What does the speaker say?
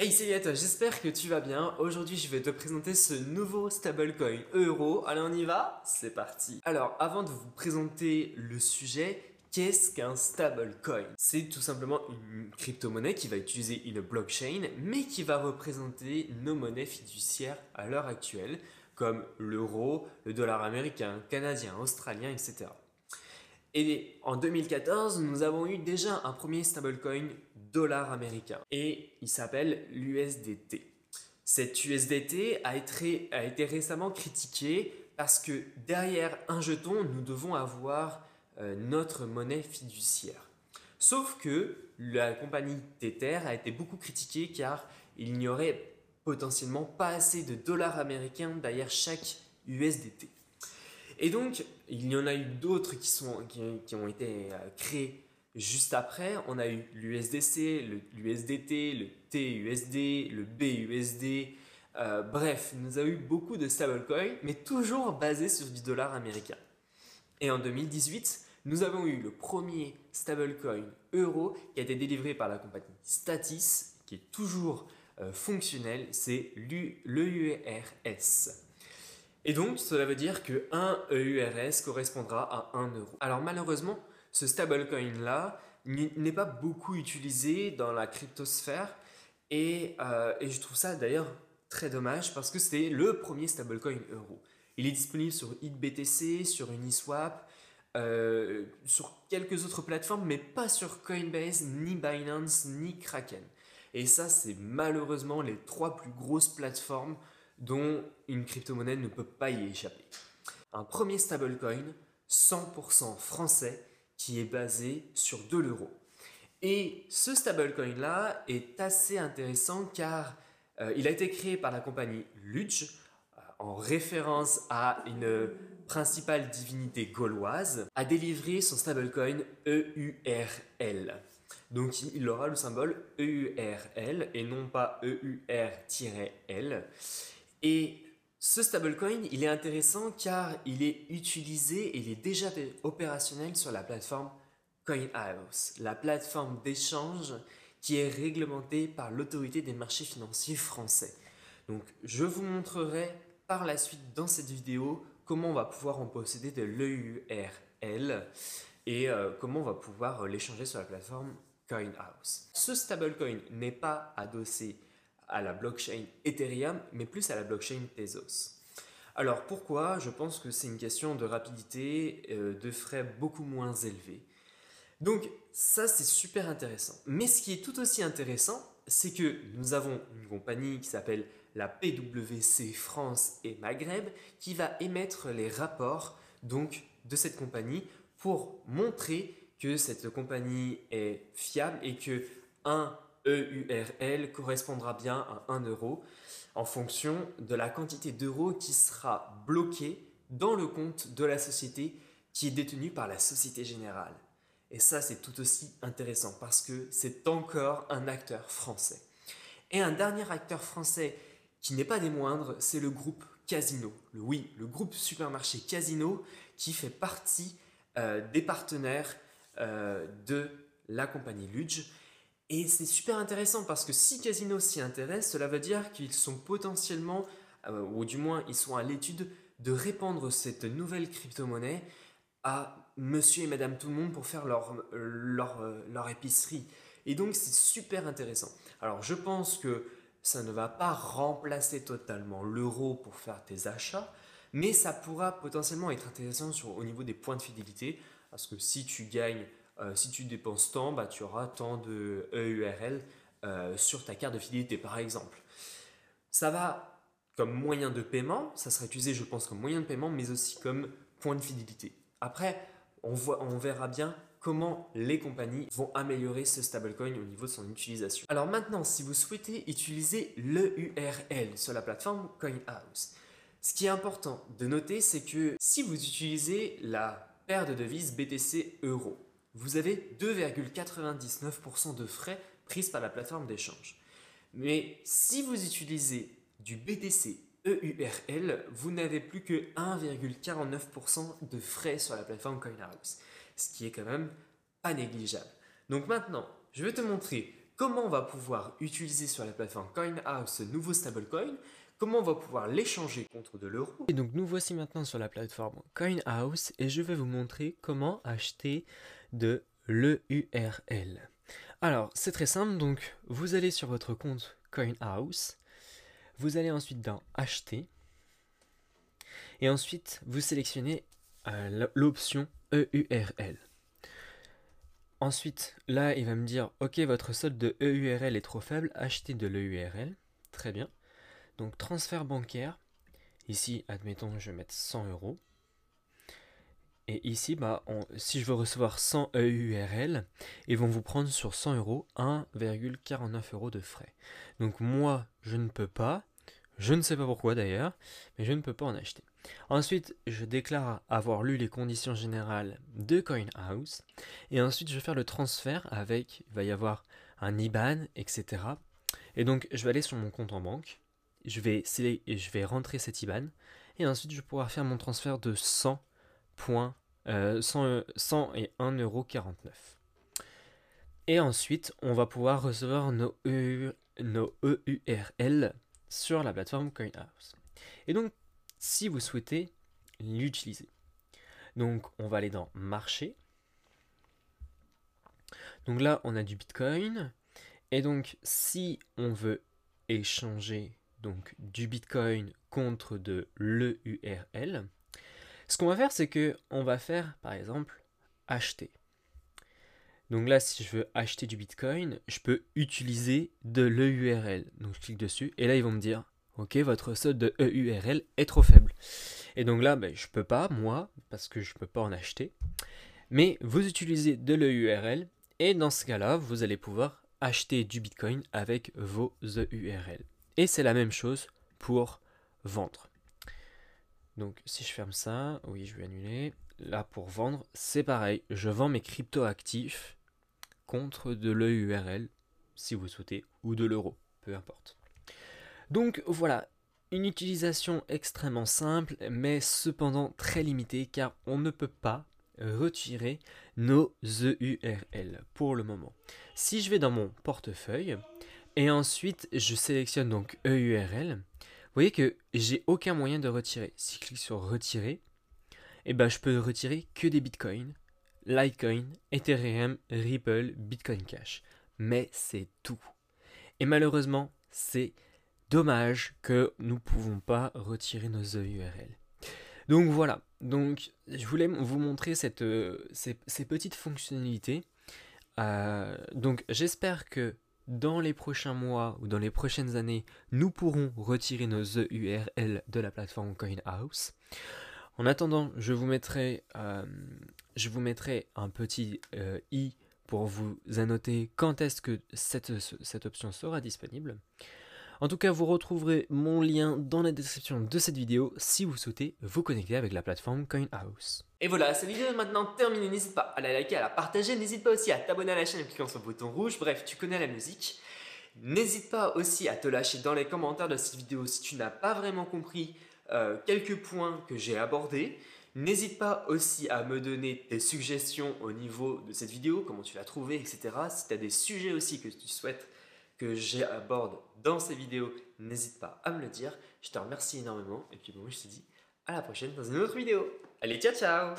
Hey c'est Yet, j'espère que tu vas bien. Aujourd'hui je vais te présenter ce nouveau stablecoin euro. Allez on y va C'est parti Alors avant de vous présenter le sujet, qu'est-ce qu'un stablecoin? C'est tout simplement une crypto-monnaie qui va utiliser une blockchain mais qui va représenter nos monnaies fiduciaires à l'heure actuelle comme l'euro, le dollar américain, canadien, australien, etc. Et en 2014, nous avons eu déjà un premier stablecoin dollar américain et il s'appelle l'USDT. Cet USDT a été, a été récemment critiqué parce que derrière un jeton, nous devons avoir euh, notre monnaie fiduciaire. Sauf que la compagnie Tether a été beaucoup critiquée car il n'y aurait potentiellement pas assez de dollars américains derrière chaque USDT. Et donc, il y en a eu d'autres qui, qui, ont été euh, créés juste après. On a eu l'USDC, l'USDT, le TUSD, le BUSD. Euh, bref, nous avons eu beaucoup de stablecoins, mais toujours basés sur du dollar américain. Et en 2018, nous avons eu le premier stablecoin euro qui a été délivré par la compagnie Statis, qui est toujours euh, fonctionnel, c'est l'EURS. Et donc, cela veut dire que 1 EURS correspondra à 1 euro. Alors malheureusement, ce stablecoin-là n'est pas beaucoup utilisé dans la cryptosphère et, euh, et je trouve ça d'ailleurs très dommage parce que c'est le premier stablecoin euro. Il est disponible sur HitBTC, sur Uniswap, euh, sur quelques autres plateformes, mais pas sur Coinbase, ni Binance, ni Kraken. Et ça, c'est malheureusement les trois plus grosses plateformes dont une crypto-monnaie ne peut pas y échapper. Un premier stablecoin 100% français qui est basé sur de l'euro. Et ce stablecoin-là est assez intéressant car euh, il a été créé par la compagnie Ludge euh, en référence à une principale divinité gauloise, a délivré son stablecoin EURL. Donc il aura le symbole EURL et non pas EUR-L. Et ce stablecoin, il est intéressant car il est utilisé et il est déjà opérationnel sur la plateforme CoinHouse, la plateforme d'échange qui est réglementée par l'autorité des marchés financiers français. Donc je vous montrerai par la suite dans cette vidéo comment on va pouvoir en posséder de l'EURL et euh, comment on va pouvoir l'échanger sur la plateforme CoinHouse. Ce stablecoin n'est pas adossé à la blockchain Ethereum, mais plus à la blockchain Tezos. Alors pourquoi? Je pense que c'est une question de rapidité, euh, de frais beaucoup moins élevés. Donc ça c'est super intéressant. Mais ce qui est tout aussi intéressant, c'est que nous avons une compagnie qui s'appelle la PwC France et Maghreb qui va émettre les rapports donc de cette compagnie pour montrer que cette compagnie est fiable et que un EURL correspondra bien à 1 euro en fonction de la quantité d'euros qui sera bloquée dans le compte de la société qui est détenue par la Société Générale. Et ça, c'est tout aussi intéressant parce que c'est encore un acteur français. Et un dernier acteur français qui n'est pas des moindres, c'est le groupe Casino. Oui, le groupe supermarché Casino qui fait partie euh, des partenaires euh, de la compagnie Ludge et c'est super intéressant parce que si Casino s'y intéresse, cela veut dire qu'ils sont potentiellement, euh, ou du moins ils sont à l'étude de répandre cette nouvelle crypto-monnaie à monsieur et madame tout le monde pour faire leur, leur, euh, leur épicerie. Et donc c'est super intéressant. Alors je pense que ça ne va pas remplacer totalement l'euro pour faire tes achats, mais ça pourra potentiellement être intéressant sur, au niveau des points de fidélité, parce que si tu gagnes euh, si tu dépenses tant, bah, tu auras tant de EURL euh, sur ta carte de fidélité par exemple. Ça va comme moyen de paiement, ça sera utilisé je pense comme moyen de paiement, mais aussi comme point de fidélité. Après, on verra bien comment les compagnies vont améliorer ce stablecoin au niveau de son utilisation. Alors maintenant, si vous souhaitez utiliser l'EURL sur la plateforme CoinHouse, ce qui est important de noter, c'est que si vous utilisez la paire de devises BTC Euro, vous avez 2,99% de frais pris par la plateforme d'échange. Mais si vous utilisez du BTC EURL, vous n'avez plus que 1,49% de frais sur la plateforme CoinHouse, ce qui est quand même pas négligeable. Donc maintenant, je vais te montrer comment on va pouvoir utiliser sur la plateforme CoinHouse ce nouveau stablecoin, comment on va pouvoir l'échanger contre de l'euro. Et donc nous voici maintenant sur la plateforme CoinHouse et je vais vous montrer comment acheter de l'EURL. Alors c'est très simple, donc vous allez sur votre compte CoinHouse, vous allez ensuite dans Acheter et ensuite vous sélectionnez euh, l'option EURL. Ensuite, là, il va me dire, ok, votre solde de EURL est trop faible, achetez de l'EURL. Très bien. Donc, transfert bancaire. Ici, admettons, je vais mettre 100 euros. Et ici, bah, si je veux recevoir 100 EURL, ils vont vous prendre sur 100 euros 1,49 euros de frais. Donc moi, je ne peux pas. Je ne sais pas pourquoi d'ailleurs, mais je ne peux pas en acheter. Ensuite, je déclare avoir lu les conditions générales de CoinHouse. Et ensuite, je vais faire le transfert avec, il va y avoir un IBAN, etc. Et donc, je vais aller sur mon compte en banque. Je vais, je vais rentrer cet IBAN. Et ensuite, je vais pouvoir faire mon transfert de 100 points, 100, 100 et 1,49€. Et ensuite, on va pouvoir recevoir nos, EU, nos EURL sur la plateforme CoinHouse. Et donc, si vous souhaitez l'utiliser. Donc on va aller dans marché. Donc là on a du Bitcoin. Et donc si on veut échanger donc du Bitcoin contre de l'EURL, ce qu'on va faire c'est que on va faire par exemple acheter. Donc là, si je veux acheter du Bitcoin, je peux utiliser de l'EURL. Donc je clique dessus et là, ils vont me dire ok, votre solde de EURL est trop faible. Et donc là, ben, je ne peux pas, moi, parce que je ne peux pas en acheter. Mais vous utilisez de l'EURL et dans ce cas-là, vous allez pouvoir acheter du Bitcoin avec vos EURL. Et c'est la même chose pour vendre. Donc si je ferme ça, oui, je vais annuler. Là, pour vendre, c'est pareil. Je vends mes crypto-actifs contre de l'EURL, si vous souhaitez, ou de l'euro, peu importe. Donc voilà, une utilisation extrêmement simple, mais cependant très limitée, car on ne peut pas retirer nos EURL pour le moment. Si je vais dans mon portefeuille, et ensuite je sélectionne donc EURL, voyez que j'ai aucun moyen de retirer. Si je clique sur retirer, et eh ben je peux retirer que des bitcoins, Litecoin, Ethereum, Ripple, Bitcoin Cash. Mais c'est tout. Et malheureusement, c'est Dommage que nous ne pouvons pas retirer nos EURL. Donc voilà, donc je voulais vous montrer cette, euh, ces, petites fonctionnalités. Euh, donc j'espère que dans les prochains mois ou dans les prochaines années, nous pourrons retirer nos EURL de la plateforme CoinHouse. En attendant, je vous mettrai, euh, un petit i pour vous annoter quand est-ce que cette option sera disponible. En tout cas, vous retrouverez mon lien dans la description de cette vidéo si vous souhaitez vous connecter avec la plateforme CoinHouse. Et voilà, cette vidéo est maintenant terminée. N'hésite pas à la liker, à la partager. N'hésite pas aussi à t'abonner à la chaîne en cliquant sur le bouton rouge. Bref, tu connais la musique. N'hésite pas aussi à te lâcher dans les commentaires de cette vidéo si tu n'as pas vraiment compris euh, quelques points que j'ai abordés. N'hésite pas aussi à me donner des suggestions au niveau de cette vidéo, comment tu l'as trouvée, etc. Si tu as des sujets aussi que tu souhaites que j'aborde dans ces vidéos, n'hésite pas à me le dire. Je te remercie énormément et puis bon, je te dis à la prochaine dans une autre vidéo. Allez, ciao ciao